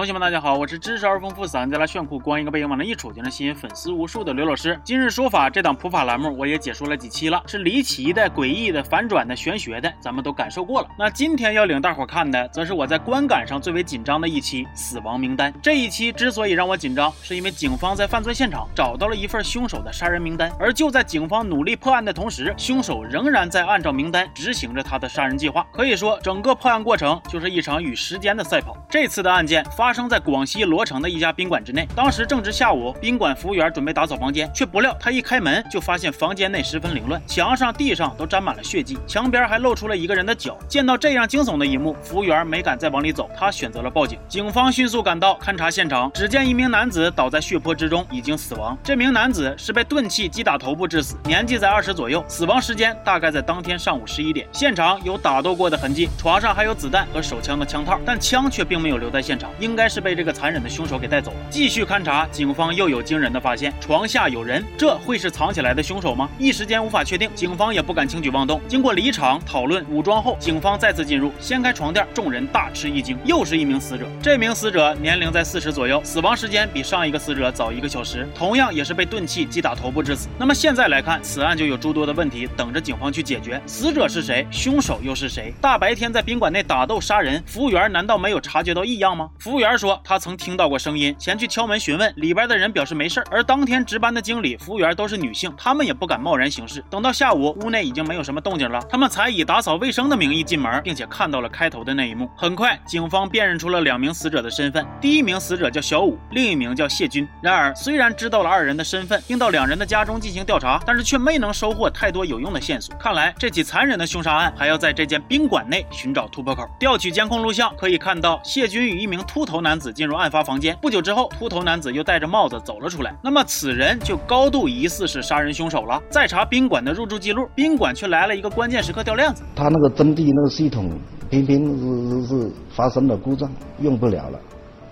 同学们，大家好，我是知识而丰富、嗓音贼拉炫酷、光一个背影往那一杵就能吸引粉丝无数的刘老师。今日说法这档普法栏目我也解说了几期了，是离奇的、诡异的、反转的、玄学的，咱们都感受过了。那今天要领大伙看的，则是我在观感上最为紧张的一期——死亡名单。这一期之所以让我紧张，是因为警方在犯罪现场找到了一份凶手的杀人名单，而就在警方努力破案的同时，凶手仍然在按照名单执行着他的杀人计划。可以说，整个破案过程就是一场与时间的赛跑。这次的案件发发生在广西罗城的一家宾馆之内，当时正值下午，宾馆服务员准备打扫房间，却不料他一开门就发现房间内十分凌乱，墙上、地上都沾满了血迹，墙边还露出了一个人的脚。见到这样惊悚的一幕，服务员没敢再往里走，他选择了报警。警方迅速赶到勘察现场，只见一名男子倒在血泊之中，已经死亡。这名男子是被钝器击打头部致死，年纪在二十左右，死亡时间大概在当天上午十一点。现场有打斗过的痕迹，床上还有子弹和手枪的枪套，但枪却并没有留在现场。应该该是被这个残忍的凶手给带走了。继续勘查，警方又有惊人的发现：床下有人，这会是藏起来的凶手吗？一时间无法确定，警方也不敢轻举妄动。经过离场讨论、武装后，警方再次进入，掀开床垫，众人大吃一惊，又是一名死者。这名死者年龄在四十左右，死亡时间比上一个死者早一个小时，同样也是被钝器击打头部致死。那么现在来看，此案就有诸多的问题等着警方去解决：死者是谁？凶手又是谁？大白天在宾馆内打斗杀人，服务员难道没有察觉到异样吗？服务员说，他曾听到过声音，前去敲门询问，里边的人表示没事而当天值班的经理、服务员都是女性，他们也不敢贸然行事。等到下午，屋内已经没有什么动静了，他们才以打扫卫生的名义进门，并且看到了开头的那一幕。很快，警方辨认出了两名死者的身份，第一名死者叫小武，另一名叫谢军。然而，虽然知道了二人的身份，并到两人的家中进行调查，但是却没能收获太多有用的线索。看来，这起残忍的凶杀案还要在这间宾馆内寻找突破口。调取监控录像，可以看到谢军与一名秃头男子进入案发房间。不久之后，秃头男子又戴着帽子走了出来。那么，此人就高度疑似是杀人凶手了。再查宾馆的入住记录，宾馆却来了一个关键时刻掉链子。他那个征地那个系统，偏偏是是发生了故障，用不了了。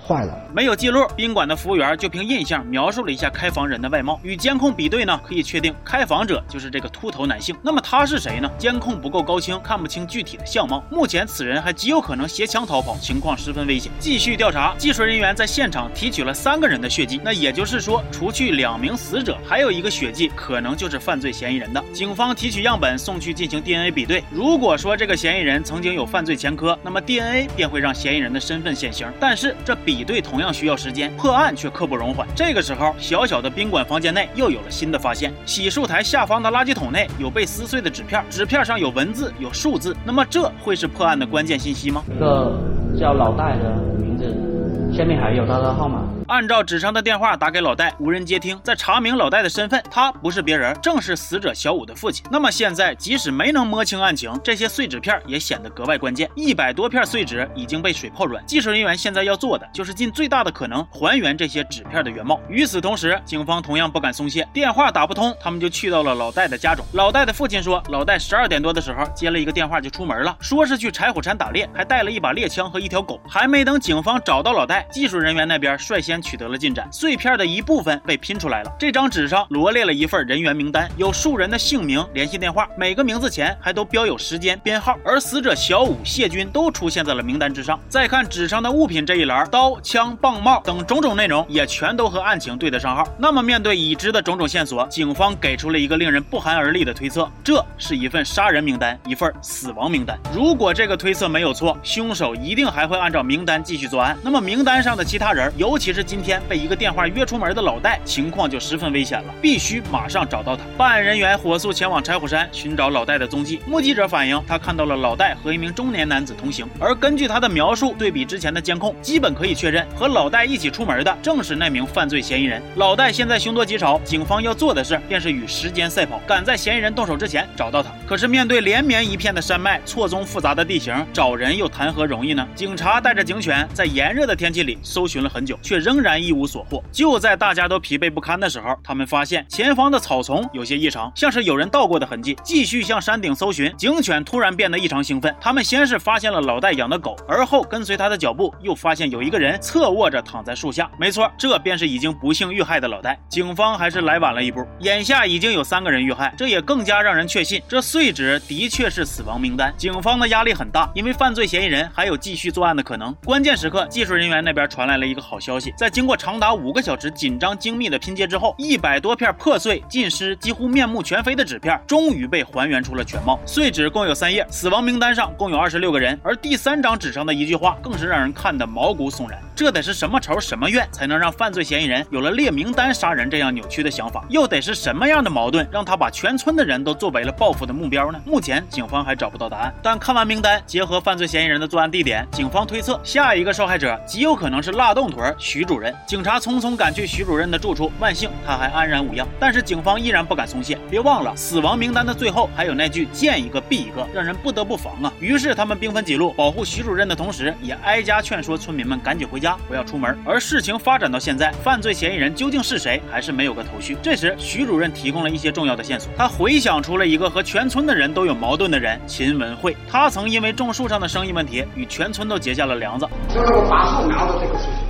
坏了，没有记录。宾馆的服务员就凭印象描述了一下开房人的外貌，与监控比对呢，可以确定开房者就是这个秃头男性。那么他是谁呢？监控不够高清，看不清具体的相貌。目前此人还极有可能携枪逃跑，情况十分危险。继续调查，技术人员在现场提取了三个人的血迹，那也就是说，除去两名死者，还有一个血迹可能就是犯罪嫌疑人的。警方提取样本送去进行 DNA 比对。如果说这个嫌疑人曾经有犯罪前科，那么 DNA 便会让嫌疑人的身份显形。但是这比比对同样需要时间，破案却刻不容缓。这个时候，小小的宾馆房间内又有了新的发现：洗漱台下方的垃圾桶内有被撕碎的纸片，纸片上有文字，有数字。那么，这会是破案的关键信息吗？一个叫老戴的名字，下面还有他的号码。按照纸上的电话打给老戴，无人接听。在查明老戴的身份，他不是别人，正是死者小五的父亲。那么现在，即使没能摸清案情，这些碎纸片也显得格外关键。一百多片碎纸已经被水泡软，技术人员现在要做的就是尽最大的可能还原这些纸片的原貌。与此同时，警方同样不敢松懈，电话打不通，他们就去到了老戴的家中。老戴的父亲说，老戴十二点多的时候接了一个电话就出门了，说是去柴火山打猎，还带了一把猎枪和一条狗。还没等警方找到老戴，技术人员那边率先取得了进展。碎片的一部分被拼出来了。这张纸上罗列了一份人员名单，有数人的姓名、联系电话，每个名字前还都标有时间编号。而死者小武、谢军都出现在了名单之上。再看纸上的物品这一栏，刀、枪、棒帽等种种内容也全都和案情对得上号。那么，面对已知的种种线索，警方给出了一个令人不寒而栗的推测：这是一份杀人名单，一份死亡名单。如果这个推测没有错，凶手一定还会按照名单继续作案。那么，名单上的其他人，尤其是今天被一个电话约出门的老戴，情况就十分危险了，必须马上找到他。办案人员火速前往柴火山寻找老戴的踪迹。目击者反映，他看到了老戴和一名中年男子同行，而根据他的描述，对比之前的监控，基本可以确认和老戴一起出门的正是那名犯罪嫌疑人。老戴现在凶多吉少，警方要做的事便是与时间赛跑，赶在嫌疑人动手之前找到他。可是面对连绵一片的山脉、错综复杂的地形，找人又谈何容易呢？警察带着警犬在炎热的天气里搜寻了很久，却仍仍然一无所获。就在大家都疲惫不堪的时候，他们发现前方的草丛有些异常，像是有人到过的痕迹。继续向山顶搜寻，警犬突然变得异常兴奋。他们先是发现了老戴养的狗，而后跟随他的脚步，又发现有一个人侧卧着躺在树下。没错，这便是已经不幸遇害的老戴。警方还是来晚了一步，眼下已经有三个人遇害，这也更加让人确信这碎纸的确是死亡名单。警方的压力很大，因为犯罪嫌疑人还有继续作案的可能。关键时刻，技术人员那边传来了一个好消息，在经过长达五个小时紧张精密的拼接之后，一百多片破碎、浸湿、几乎面目全非的纸片终于被还原出了全貌。碎纸共有三页，死亡名单上共有二十六个人，而第三张纸上的一句话更是让人看得毛骨悚然。这得是什么仇什么怨，才能让犯罪嫌疑人有了列名单杀人这样扭曲的想法？又得是什么样的矛盾，让他把全村的人都作为了报复的目标呢？目前警方还找不到答案。但看完名单，结合犯罪嫌疑人的作案地点，警方推测下一个受害者极有可能是腊洞屯徐主任。警察匆匆赶去徐主任的住处，万幸他还安然无恙。但是警方依然不敢松懈，别忘了死亡名单的最后还有那句“见一个毙一个”，让人不得不防啊。于是他们兵分几路，保护徐主任的同时，也挨家劝说村民们赶紧回家。不要出门。而事情发展到现在，犯罪嫌疑人究竟是谁，还是没有个头绪。这时，徐主任提供了一些重要的线索。他回想出了一个和全村的人都有矛盾的人——秦文慧。他曾因为种树上的生意问题，与全村都结下了梁子。就是我拔树苗的这个事情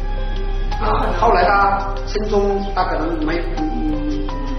后来他心中他可能没。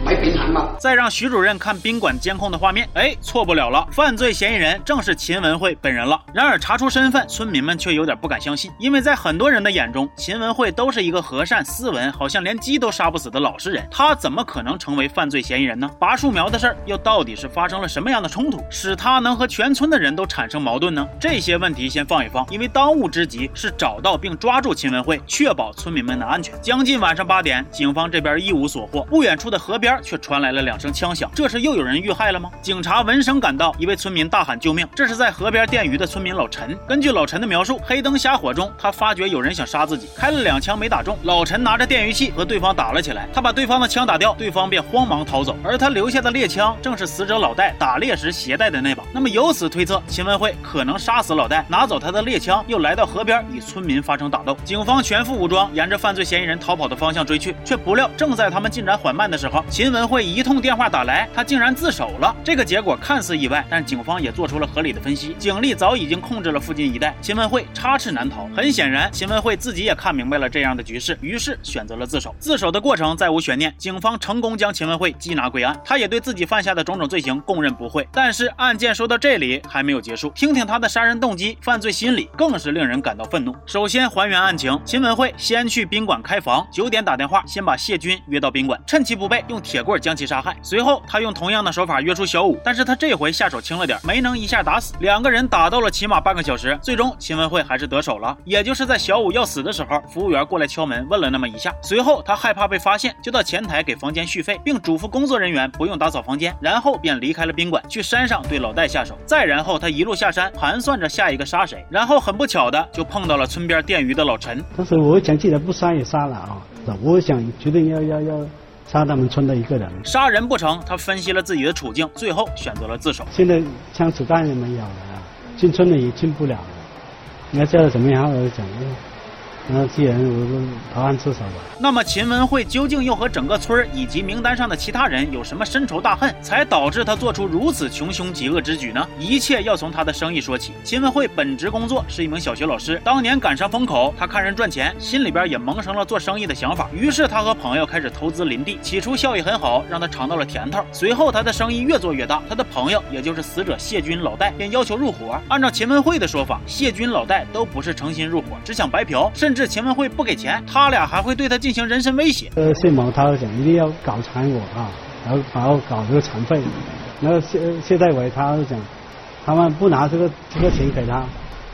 没平衡吗？再让徐主任看宾馆监控的画面，哎，错不了了，犯罪嫌疑人正是秦文慧本人了。然而查出身份，村民们却有点不敢相信，因为在很多人的眼中，秦文慧都是一个和善、斯文，好像连鸡都杀不死的老实人，他怎么可能成为犯罪嫌疑人呢？拔树苗的事儿又到底是发生了什么样的冲突，使他能和全村的人都产生矛盾呢？这些问题先放一放，因为当务之急是找到并抓住秦文慧，确保村民们的安全。将近晚上八点，警方这边一无所获，不远处的河边。却传来了两声枪响，这是又有人遇害了吗？警察闻声赶到，一位村民大喊救命。这是在河边电鱼的村民老陈。根据老陈的描述，黑灯瞎火中，他发觉有人想杀自己，开了两枪没打中。老陈拿着电鱼器和对方打了起来，他把对方的枪打掉，对方便慌忙逃走。而他留下的猎枪正是死者老戴打猎时携带的那把。那么由此推测，秦文慧可能杀死老戴，拿走他的猎枪，又来到河边与村民发生打斗。警方全副武装，沿着犯罪嫌疑人逃跑的方向追去，却不料正在他们进展缓慢的时候，秦。秦文慧一通电话打来，他竟然自首了。这个结果看似意外，但警方也做出了合理的分析。警力早已经控制了附近一带，秦文慧插翅难逃。很显然，秦文慧自己也看明白了这样的局势，于是选择了自首。自首的过程再无悬念，警方成功将秦文慧缉拿归案。他也对自己犯下的种种罪行供认不讳。但是案件说到这里还没有结束，听听他的杀人动机、犯罪心理，更是令人感到愤怒。首先还原案情：秦文慧先去宾馆开房，九点打电话，先把谢军约到宾馆，趁其不备，用铁。铁棍将其杀害，随后他用同样的手法约出小五，但是他这回下手轻了点，没能一下打死。两个人打斗了起码半个小时，最终秦文慧还是得手了。也就是在小五要死的时候，服务员过来敲门问了那么一下，随后他害怕被发现，就到前台给房间续费，并嘱咐工作人员不用打扫房间，然后便离开了宾馆，去山上对老戴下手。再然后他一路下山，盘算着下一个杀谁，然后很不巧的就碰到了村边电鱼的老陈。但是我想，既然不杀也杀了啊，我想决定要要要。杀他们村的一个人，杀人不成，他分析了自己的处境，最后选择了自首。现在枪子弹也没有了，进村里也进不了了，你要叫他怎么样？我讲。那既然我说逃案自首吧，那么秦文慧究竟又和整个村以及名单上的其他人有什么深仇大恨，才导致他做出如此穷凶极恶之举呢？一切要从他的生意说起。秦文慧本职工作是一名小学老师，当年赶上风口，他看人赚钱，心里边也萌生了做生意的想法。于是他和朋友开始投资林地，起初效益很好，让他尝到了甜头。随后他的生意越做越大，他的朋友也就是死者谢军老戴便要求入伙。按照秦文慧的说法，谢军老戴都不是诚心入伙，只想白嫖，甚至。是秦文慧不给钱，他俩还会对他进行人身威胁。呃，谢某他讲一定要搞残我啊，然后然后搞这个残废。那个谢谢代伟他讲，他们不拿这个这个钱给他。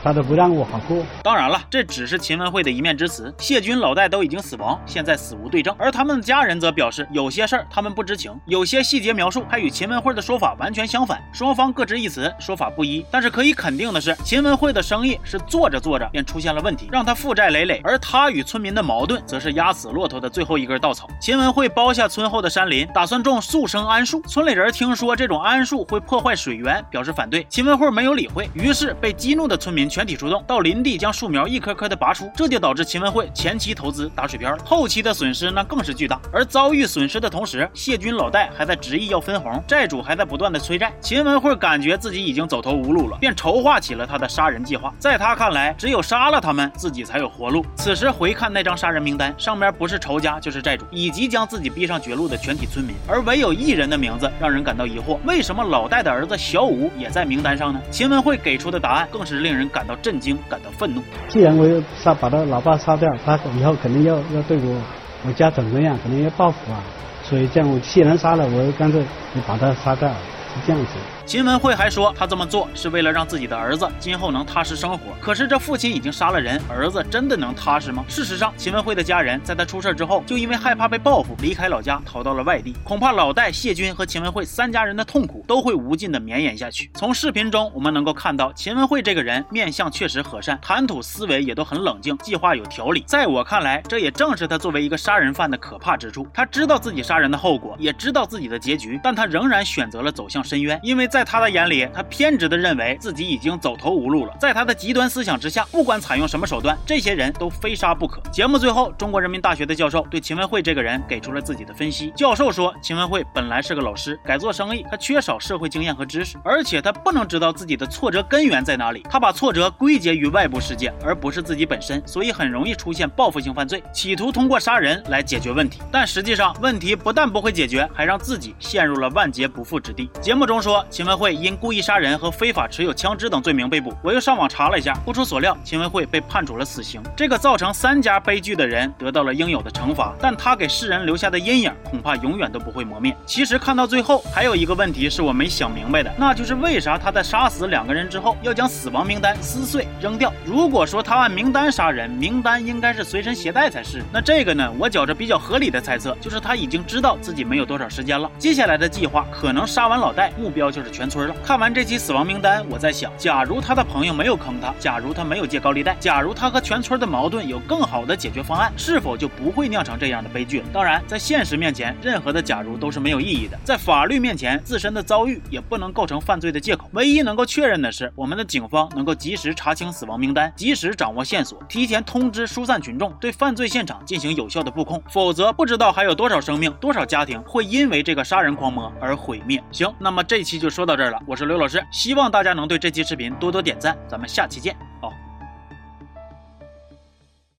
他都不让我好过。当然了，这只是秦文慧的一面之词。谢军老戴都已经死亡，现在死无对证。而他们的家人则表示，有些事儿他们不知情，有些细节描述还与秦文慧的说法完全相反。双方各执一词，说法不一。但是可以肯定的是，秦文慧的生意是做着做着便出现了问题，让他负债累累。而他与村民的矛盾，则是压死骆驼的最后一根稻草。秦文慧包下村后的山林，打算种速生桉树。村里人听说这种桉树会破坏水源，表示反对。秦文慧没有理会，于是被激怒的村民。全体出动，到林地将树苗一棵棵的拔出，这就导致秦文慧前期投资打水漂，后期的损失那更是巨大。而遭遇损失的同时，谢军老戴还在执意要分红，债主还在不断的催债。秦文慧感觉自己已经走投无路了，便筹划起了他的杀人计划。在他看来，只有杀了他们，自己才有活路。此时回看那张杀人名单，上面不是仇家就是债主，以及将自己逼上绝路的全体村民，而唯有一人的名字让人感到疑惑：为什么老戴的儿子小武也在名单上呢？秦文慧给出的答案更是令人感到震惊，感到愤怒。既然我要杀把他老爸杀掉，他以后肯定要要对我我家怎么样，肯定要报复啊。所以这样，我既然杀了，我干脆就把他杀掉，是这样子。秦文慧还说，他这么做是为了让自己的儿子今后能踏实生活。可是这父亲已经杀了人，儿子真的能踏实吗？事实上，秦文慧的家人在他出事之后，就因为害怕被报复，离开老家，逃到了外地。恐怕老戴、谢军和秦文慧三家人的痛苦都会无尽的绵延下去。从视频中我们能够看到，秦文慧这个人面相确实和善，谈吐思维也都很冷静，计划有条理。在我看来，这也正是他作为一个杀人犯的可怕之处。他知道自己杀人的后果，也知道自己的结局，但他仍然选择了走向深渊，因为在在他的眼里。他偏执地认为自己已经走投无路了，在他的极端思想之下，不管采用什么手段，这些人都非杀不可。节目最后，中国人民大学的教授对秦文慧这个人给出了自己的分析。教授说，秦文慧本来是个老师，改做生意，他缺少社会经验和知识，而且他不能知道自己的挫折根源在哪里。他把挫折归结于外部事件，而不是自己本身，所以很容易出现报复性犯罪，企图通过杀人来解决问题。但实际上，问题不但不会解决，还让自己陷入了万劫不复之地。节目中说，秦秦文慧因故意。杀人和非法持有枪支等罪名被捕。我又上网查了一下，不出所料，秦文慧被判处了死刑。这个造成三家悲剧的人得到了应有的惩罚，但他给世人留下的阴影恐怕永远都不会磨灭。其实看到最后，还有一个问题是我没想明白的，那就是为啥他在杀死两个人之后要将死亡名单撕碎扔掉？如果说他按名单杀人，名单应该是随身携带才是。那这个呢？我觉着比较合理的猜测就是他已经知道自己没有多少时间了，接下来的计划可能杀完老戴，目标就是全村了。看完。这期死亡名单，我在想，假如他的朋友没有坑他，假如他没有借高利贷，假如他和全村的矛盾有更好的解决方案，是否就不会酿成这样的悲剧了？当然，在现实面前，任何的假如都是没有意义的。在法律面前，自身的遭遇也不能构成犯罪的借口。唯一能够确认的是，我们的警方能够及时查清死亡名单，及时掌握线索，提前通知疏散群众，对犯罪现场进行有效的布控。否则，不知道还有多少生命、多少家庭会因为这个杀人狂魔而毁灭。行，那么这期就说到这儿了。我是刘老。师，希望大家能对这期视频多多点赞，咱们下期见，好。